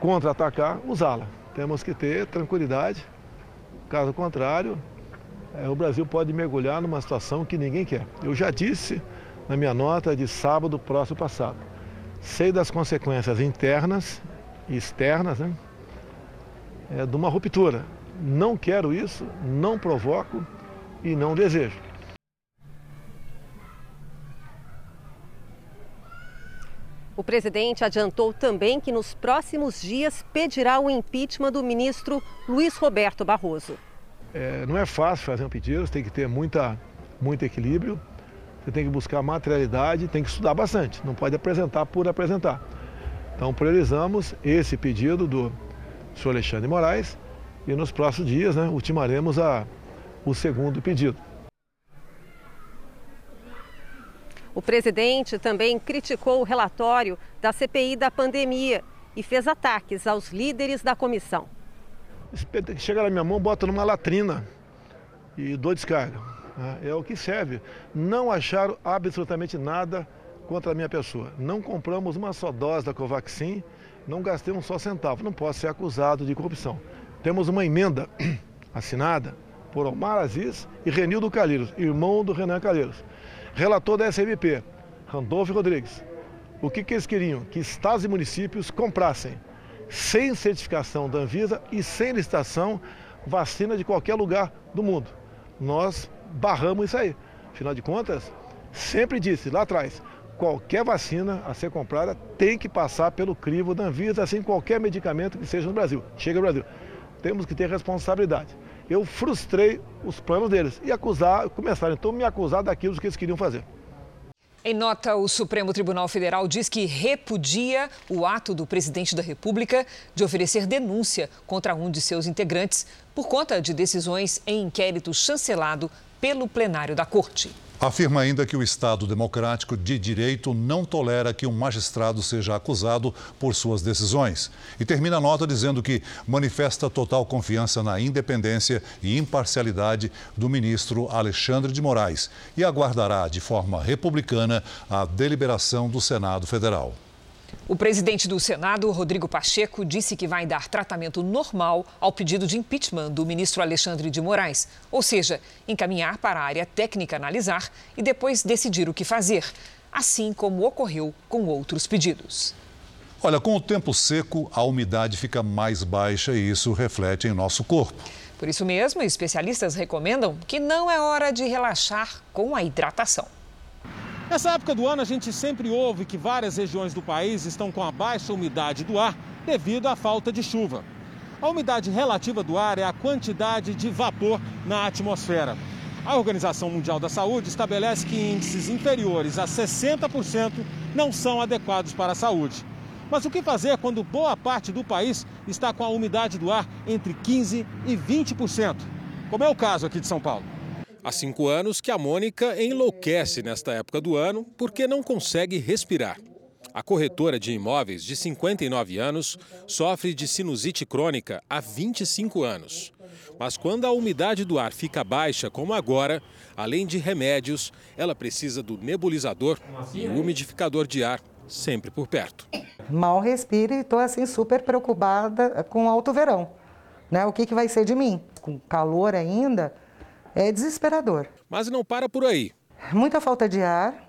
contra-atacar, usá-la. Temos que ter tranquilidade, caso contrário, é, o Brasil pode mergulhar numa situação que ninguém quer. Eu já disse na minha nota de sábado próximo passado, sei das consequências internas e externas né, é, de uma ruptura. Não quero isso, não provoco e não desejo. O presidente adiantou também que nos próximos dias pedirá o impeachment do ministro Luiz Roberto Barroso. É, não é fácil fazer um pedido, você tem que ter muita, muito equilíbrio, você tem que buscar materialidade, tem que estudar bastante, não pode apresentar por apresentar. Então priorizamos esse pedido do senhor Alexandre Moraes e nos próximos dias né, ultimaremos a, o segundo pedido. O presidente também criticou o relatório da CPI da pandemia e fez ataques aos líderes da comissão. Chega na minha mão, bota numa latrina e dou descarga. Né? É o que serve. Não acharam absolutamente nada contra a minha pessoa. Não compramos uma só dose da Covaxin, não gastei um só centavo. Não posso ser acusado de corrupção. Temos uma emenda assinada por Omar Aziz e Renildo Calheiros, irmão do Renan Calheiros relator da SMP, Randolfo Rodrigues. O que, que eles queriam? Que estados e municípios comprassem, sem certificação da Anvisa e sem licitação, vacina de qualquer lugar do mundo. Nós barramos isso aí. Afinal de contas, sempre disse lá atrás, qualquer vacina a ser comprada tem que passar pelo crivo da Anvisa, assim qualquer medicamento que seja no Brasil, chega ao Brasil. Temos que ter responsabilidade eu frustrei os planos deles e acusar, começaram então a me acusar daquilo que eles queriam fazer. Em nota, o Supremo Tribunal Federal diz que repudia o ato do presidente da República de oferecer denúncia contra um de seus integrantes por conta de decisões em inquérito chancelado pelo plenário da Corte. Afirma ainda que o Estado democrático de direito não tolera que um magistrado seja acusado por suas decisões. E termina a nota dizendo que manifesta total confiança na independência e imparcialidade do ministro Alexandre de Moraes e aguardará de forma republicana a deliberação do Senado Federal. O presidente do Senado, Rodrigo Pacheco, disse que vai dar tratamento normal ao pedido de impeachment do ministro Alexandre de Moraes, ou seja, encaminhar para a área técnica analisar e depois decidir o que fazer, assim como ocorreu com outros pedidos. Olha, com o tempo seco, a umidade fica mais baixa e isso reflete em nosso corpo. Por isso mesmo, especialistas recomendam que não é hora de relaxar com a hidratação. Nessa época do ano, a gente sempre ouve que várias regiões do país estão com a baixa umidade do ar devido à falta de chuva. A umidade relativa do ar é a quantidade de vapor na atmosfera. A Organização Mundial da Saúde estabelece que índices inferiores a 60% não são adequados para a saúde. Mas o que fazer quando boa parte do país está com a umidade do ar entre 15% e 20%? Como é o caso aqui de São Paulo. Há cinco anos que a Mônica enlouquece nesta época do ano porque não consegue respirar. A corretora de imóveis, de 59 anos, sofre de sinusite crônica há 25 anos. Mas quando a umidade do ar fica baixa, como agora, além de remédios, ela precisa do nebulizador e umidificador de ar sempre por perto. Mal respiro e estou assim super preocupada com o alto verão. Né? O que, que vai ser de mim? Com calor ainda, é desesperador. Mas não para por aí. Muita falta de ar,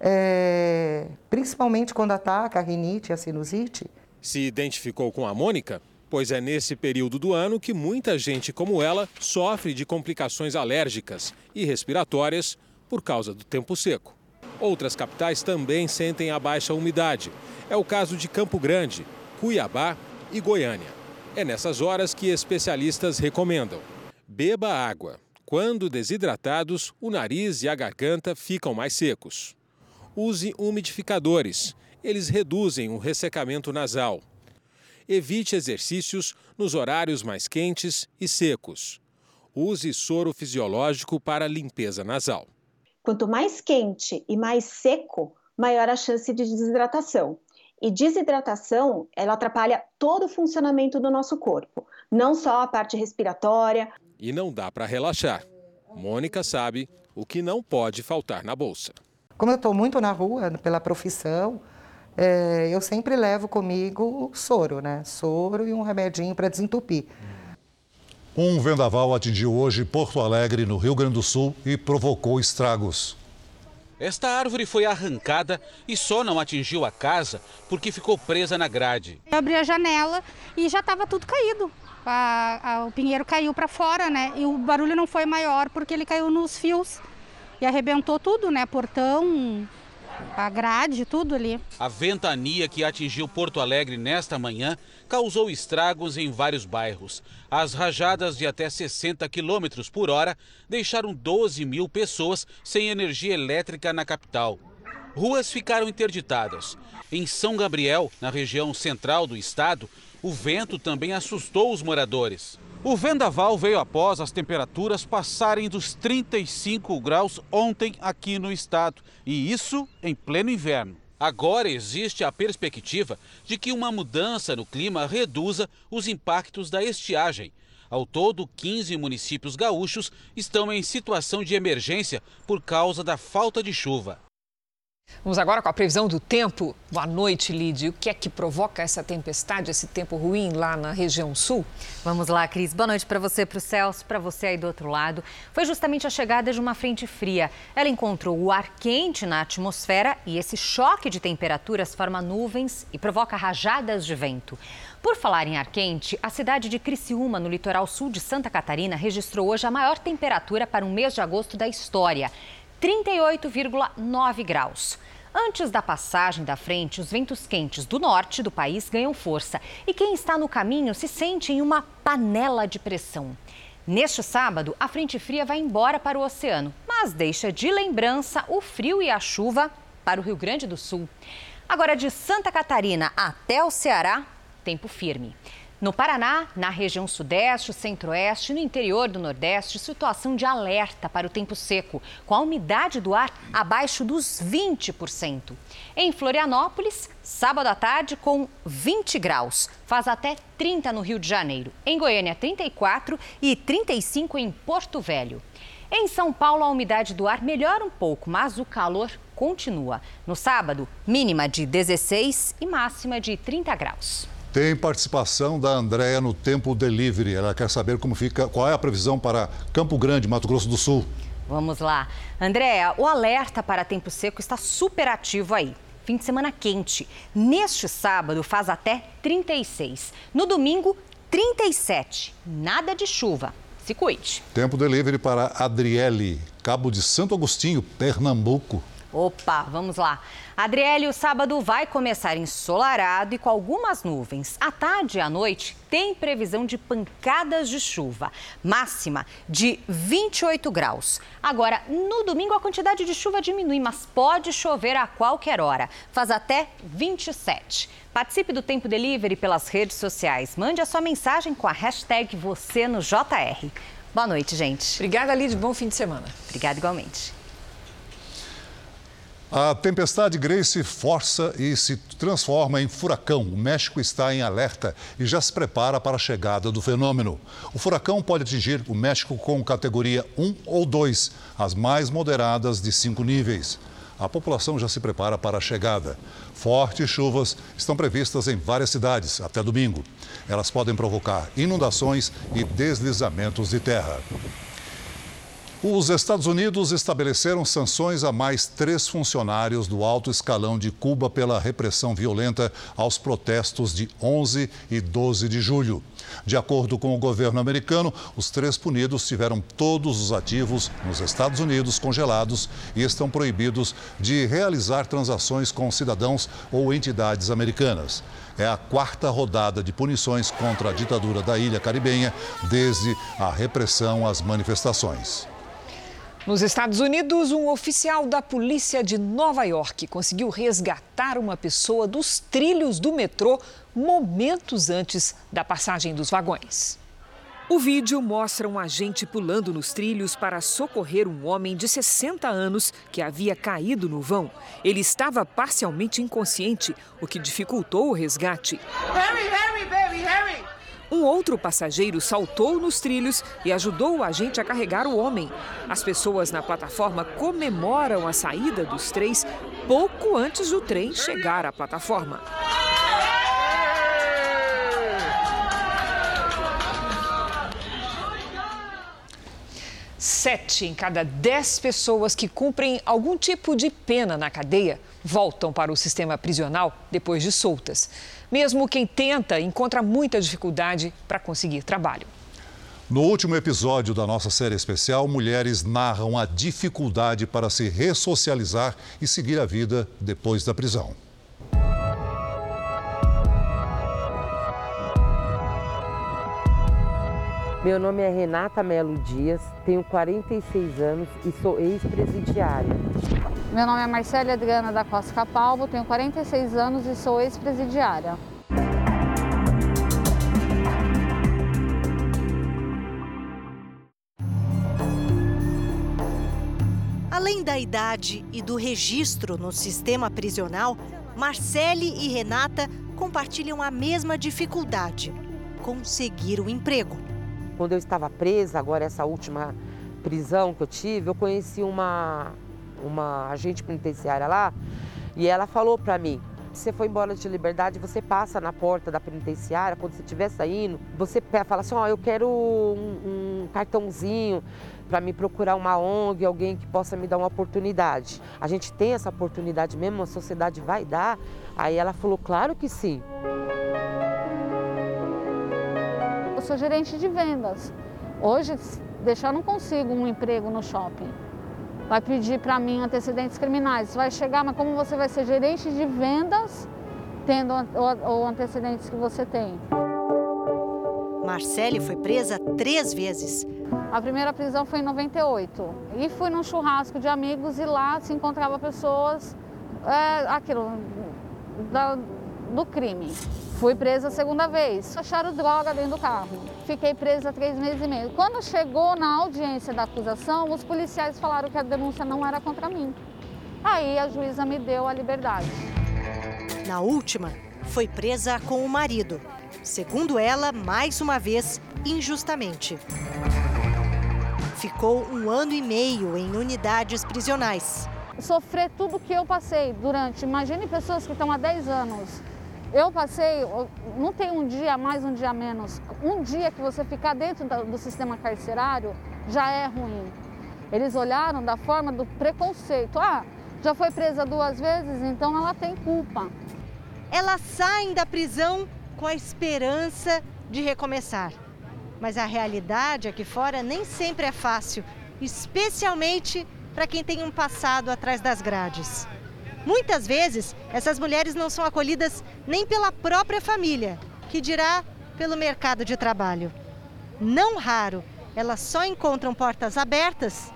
é, principalmente quando ataca a rinite e a sinusite. Se identificou com a Mônica? Pois é nesse período do ano que muita gente como ela sofre de complicações alérgicas e respiratórias por causa do tempo seco. Outras capitais também sentem a baixa umidade. É o caso de Campo Grande, Cuiabá e Goiânia. É nessas horas que especialistas recomendam Beba água. Quando desidratados, o nariz e a garganta ficam mais secos. Use umidificadores. Eles reduzem o ressecamento nasal. Evite exercícios nos horários mais quentes e secos. Use soro fisiológico para limpeza nasal. Quanto mais quente e mais seco, maior a chance de desidratação. E desidratação, ela atrapalha todo o funcionamento do nosso corpo, não só a parte respiratória. E não dá para relaxar. Mônica sabe o que não pode faltar na bolsa. Como eu estou muito na rua pela profissão, é, eu sempre levo comigo soro, né? Soro e um remedinho para desentupir. Um vendaval atingiu hoje Porto Alegre, no Rio Grande do Sul, e provocou estragos. Esta árvore foi arrancada e só não atingiu a casa porque ficou presa na grade. Eu abri a janela e já estava tudo caído. A, a, o pinheiro caiu para fora, né? E o barulho não foi maior porque ele caiu nos fios e arrebentou tudo, né? Portão, a grade, tudo ali. A ventania que atingiu Porto Alegre nesta manhã causou estragos em vários bairros. As rajadas de até 60 km por hora deixaram 12 mil pessoas sem energia elétrica na capital. Ruas ficaram interditadas. Em São Gabriel, na região central do estado, o vento também assustou os moradores. O vendaval veio após as temperaturas passarem dos 35 graus ontem aqui no estado, e isso em pleno inverno. Agora existe a perspectiva de que uma mudança no clima reduza os impactos da estiagem. Ao todo, 15 municípios gaúchos estão em situação de emergência por causa da falta de chuva. Vamos agora com a previsão do tempo. Boa noite, Lidy. O que é que provoca essa tempestade, esse tempo ruim lá na região sul? Vamos lá, Cris. Boa noite para você, para o Celso, para você aí do outro lado. Foi justamente a chegada de uma frente fria. Ela encontrou o ar quente na atmosfera e esse choque de temperaturas forma nuvens e provoca rajadas de vento. Por falar em ar quente, a cidade de Criciúma, no litoral sul de Santa Catarina, registrou hoje a maior temperatura para um mês de agosto da história. 38,9 graus. Antes da passagem da frente, os ventos quentes do norte do país ganham força e quem está no caminho se sente em uma panela de pressão. Neste sábado, a frente fria vai embora para o oceano, mas deixa de lembrança o frio e a chuva para o Rio Grande do Sul. Agora, de Santa Catarina até o Ceará, tempo firme. No Paraná, na região sudeste, centro-oeste e no interior do nordeste, situação de alerta para o tempo seco, com a umidade do ar abaixo dos 20%. Em Florianópolis, sábado à tarde com 20 graus, faz até 30 no Rio de Janeiro. Em Goiânia, 34 e 35 em Porto Velho. Em São Paulo, a umidade do ar melhora um pouco, mas o calor continua. No sábado, mínima de 16 e máxima de 30 graus. Tem participação da Andréia no Tempo Delivery. Ela quer saber como fica, qual é a previsão para Campo Grande, Mato Grosso do Sul. Vamos lá. Andréia, o alerta para tempo seco está super ativo aí. Fim de semana quente. Neste sábado faz até 36. No domingo, 37. Nada de chuva. Se cuide. Tempo delivery para Adriele, Cabo de Santo Agostinho, Pernambuco. Opa, vamos lá. Adriele, o sábado vai começar ensolarado e com algumas nuvens. À tarde e à noite tem previsão de pancadas de chuva, máxima de 28 graus. Agora, no domingo a quantidade de chuva diminui, mas pode chover a qualquer hora. Faz até 27. Participe do Tempo Delivery pelas redes sociais. Mande a sua mensagem com a hashtag você no JR. Boa noite, gente. Obrigada, Lid. Bom fim de semana. Obrigada igualmente. A tempestade Grace força e se transforma em furacão. O México está em alerta e já se prepara para a chegada do fenômeno. O furacão pode atingir o México com categoria 1 ou 2, as mais moderadas de cinco níveis. A população já se prepara para a chegada. Fortes chuvas estão previstas em várias cidades até domingo. Elas podem provocar inundações e deslizamentos de terra. Os Estados Unidos estabeleceram sanções a mais três funcionários do alto escalão de Cuba pela repressão violenta aos protestos de 11 e 12 de julho. De acordo com o governo americano, os três punidos tiveram todos os ativos nos Estados Unidos congelados e estão proibidos de realizar transações com cidadãos ou entidades americanas. É a quarta rodada de punições contra a ditadura da ilha caribenha desde a repressão às manifestações. Nos Estados Unidos, um oficial da polícia de Nova York conseguiu resgatar uma pessoa dos trilhos do metrô momentos antes da passagem dos vagões. O vídeo mostra um agente pulando nos trilhos para socorrer um homem de 60 anos que havia caído no vão. Ele estava parcialmente inconsciente, o que dificultou o resgate. Harry, Harry! Um outro passageiro saltou nos trilhos e ajudou o agente a carregar o homem. As pessoas na plataforma comemoram a saída dos três pouco antes do trem chegar à plataforma. Sete em cada dez pessoas que cumprem algum tipo de pena na cadeia voltam para o sistema prisional depois de soltas. Mesmo quem tenta encontra muita dificuldade para conseguir trabalho. No último episódio da nossa série especial, mulheres narram a dificuldade para se ressocializar e seguir a vida depois da prisão. Meu nome é Renata Melo Dias, tenho 46 anos e sou ex-presidiária. Meu nome é Marcela Adriana da Costa Capalvo, tenho 46 anos e sou ex-presidiária. Além da idade e do registro no sistema prisional, Marcele e Renata compartilham a mesma dificuldade: conseguir o um emprego. Quando eu estava presa, agora essa última prisão que eu tive, eu conheci uma, uma agente penitenciária lá e ela falou para mim, você for embora de liberdade, você passa na porta da penitenciária, quando você estiver saindo, você fala assim, ó, oh, eu quero um, um cartãozinho para me procurar uma ONG, alguém que possa me dar uma oportunidade. A gente tem essa oportunidade mesmo, a sociedade vai dar? Aí ela falou, claro que sim. Sou gerente de vendas. Hoje, deixar eu não consigo um emprego no shopping. Vai pedir para mim antecedentes criminais. Vai chegar, mas como você vai ser gerente de vendas tendo o antecedentes que você tem? Marcele foi presa três vezes. A primeira prisão foi em 98 e fui num churrasco de amigos e lá se encontrava pessoas, é, aquilo, da, do crime. Fui presa a segunda vez. Acharam droga dentro do carro. Fiquei presa três meses e meio. Quando chegou na audiência da acusação, os policiais falaram que a denúncia não era contra mim. Aí a juíza me deu a liberdade. Na última, foi presa com o marido. Segundo ela, mais uma vez, injustamente. Ficou um ano e meio em unidades prisionais. Sofrer tudo que eu passei durante. Imagine pessoas que estão há 10 anos eu passei, não tem um dia mais, um dia menos. Um dia que você ficar dentro do sistema carcerário já é ruim. Eles olharam da forma do preconceito. Ah, já foi presa duas vezes, então ela tem culpa. Elas saem da prisão com a esperança de recomeçar. Mas a realidade aqui fora nem sempre é fácil, especialmente para quem tem um passado atrás das grades. Muitas vezes, essas mulheres não são acolhidas nem pela própria família, que dirá pelo mercado de trabalho. Não raro, elas só encontram portas abertas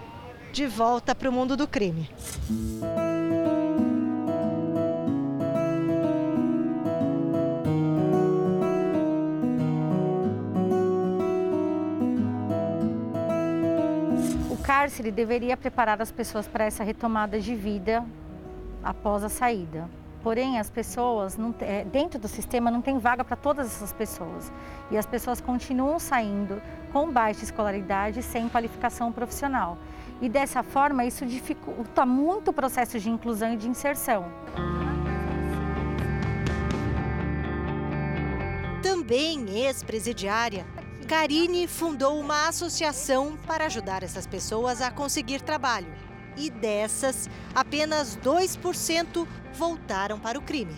de volta para o mundo do crime. O cárcere deveria preparar as pessoas para essa retomada de vida após a saída. Porém, as pessoas, não, é, dentro do sistema, não tem vaga para todas essas pessoas. E as pessoas continuam saindo com baixa escolaridade sem qualificação profissional. E dessa forma, isso dificulta muito o processo de inclusão e de inserção. Também ex-presidiária, Karine fundou uma associação para ajudar essas pessoas a conseguir trabalho e dessas, apenas 2% voltaram para o crime.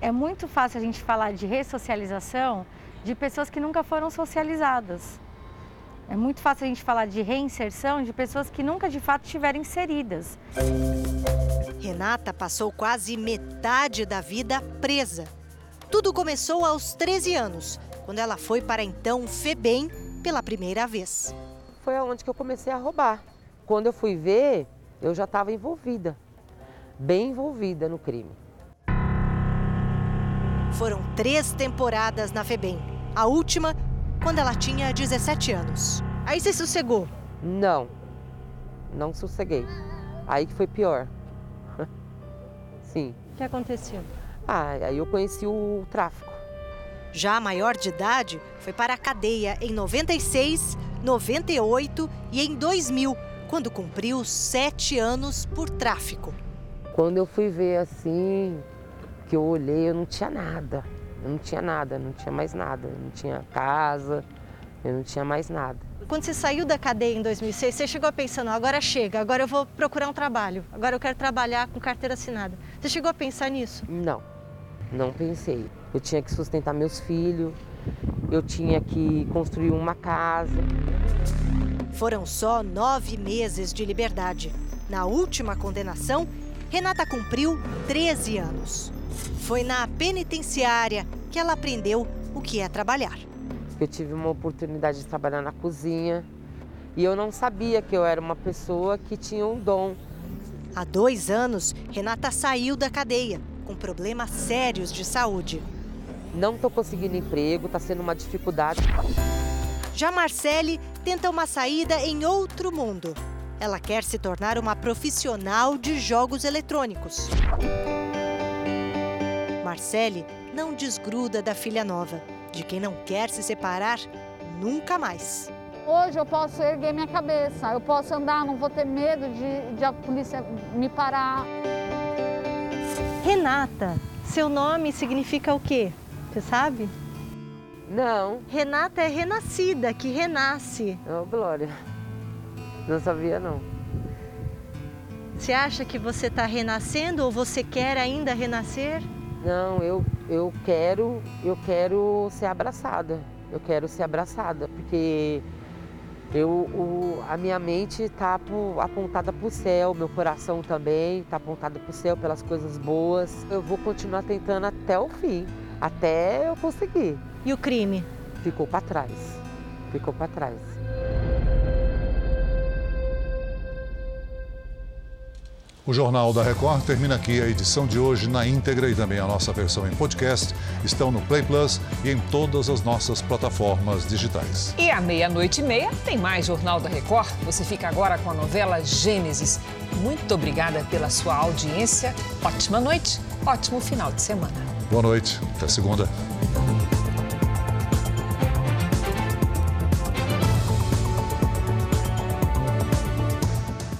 É muito fácil a gente falar de ressocialização de pessoas que nunca foram socializadas. É muito fácil a gente falar de reinserção de pessoas que nunca de fato estiveram inseridas. Renata passou quase metade da vida presa. Tudo começou aos 13 anos, quando ela foi para então FEBEM pela primeira vez. Foi aonde que eu comecei a roubar. Quando eu fui ver, eu já estava envolvida, bem envolvida no crime. Foram três temporadas na FEBEM. A última quando ela tinha 17 anos. Aí você sossegou? Não, não sosseguei. Aí que foi pior. Sim. O que aconteceu? Ah, aí eu conheci o tráfico. Já maior de idade, foi para a cadeia em 96, 98 e em 2000, quando cumpriu sete anos por tráfico. Quando eu fui ver assim, que eu olhei, eu não tinha nada. Eu não tinha nada, não tinha mais nada. Eu não tinha casa, eu não tinha mais nada. Quando você saiu da cadeia em 2006, você chegou pensando, agora chega, agora eu vou procurar um trabalho, agora eu quero trabalhar com carteira assinada. Você chegou a pensar nisso? Não, não pensei. Eu tinha que sustentar meus filhos, eu tinha que construir uma casa. Foram só nove meses de liberdade. Na última condenação, Renata cumpriu 13 anos. Foi na penitenciária que ela aprendeu o que é trabalhar. Eu tive uma oportunidade de trabalhar na cozinha e eu não sabia que eu era uma pessoa que tinha um dom. Há dois anos, Renata saiu da cadeia com problemas sérios de saúde. Não estou conseguindo emprego, está sendo uma dificuldade. Já Marcele tenta uma saída em outro mundo. Ela quer se tornar uma profissional de jogos eletrônicos. Marcele não desgruda da filha nova, de quem não quer se separar nunca mais. Hoje eu posso erguer minha cabeça, eu posso andar, não vou ter medo de, de a polícia me parar. Renata, seu nome significa o quê? Você sabe? Não. Renata é renascida, que renasce. Oh, Glória. Não sabia, não. Você acha que você está renascendo ou você quer ainda renascer? Não, eu, eu quero, eu quero ser abraçada. Eu quero ser abraçada, porque eu, o, a minha mente está apontada para o céu, meu coração também está apontado para o céu pelas coisas boas. Eu vou continuar tentando até o fim, até eu conseguir. E o crime? Ficou para trás. Ficou para trás. O Jornal da Record termina aqui. A edição de hoje na íntegra e também a nossa versão em podcast estão no Play Plus e em todas as nossas plataformas digitais. E à meia-noite e meia tem mais Jornal da Record. Você fica agora com a novela Gênesis. Muito obrigada pela sua audiência. Ótima noite, ótimo final de semana. Boa noite, até segunda.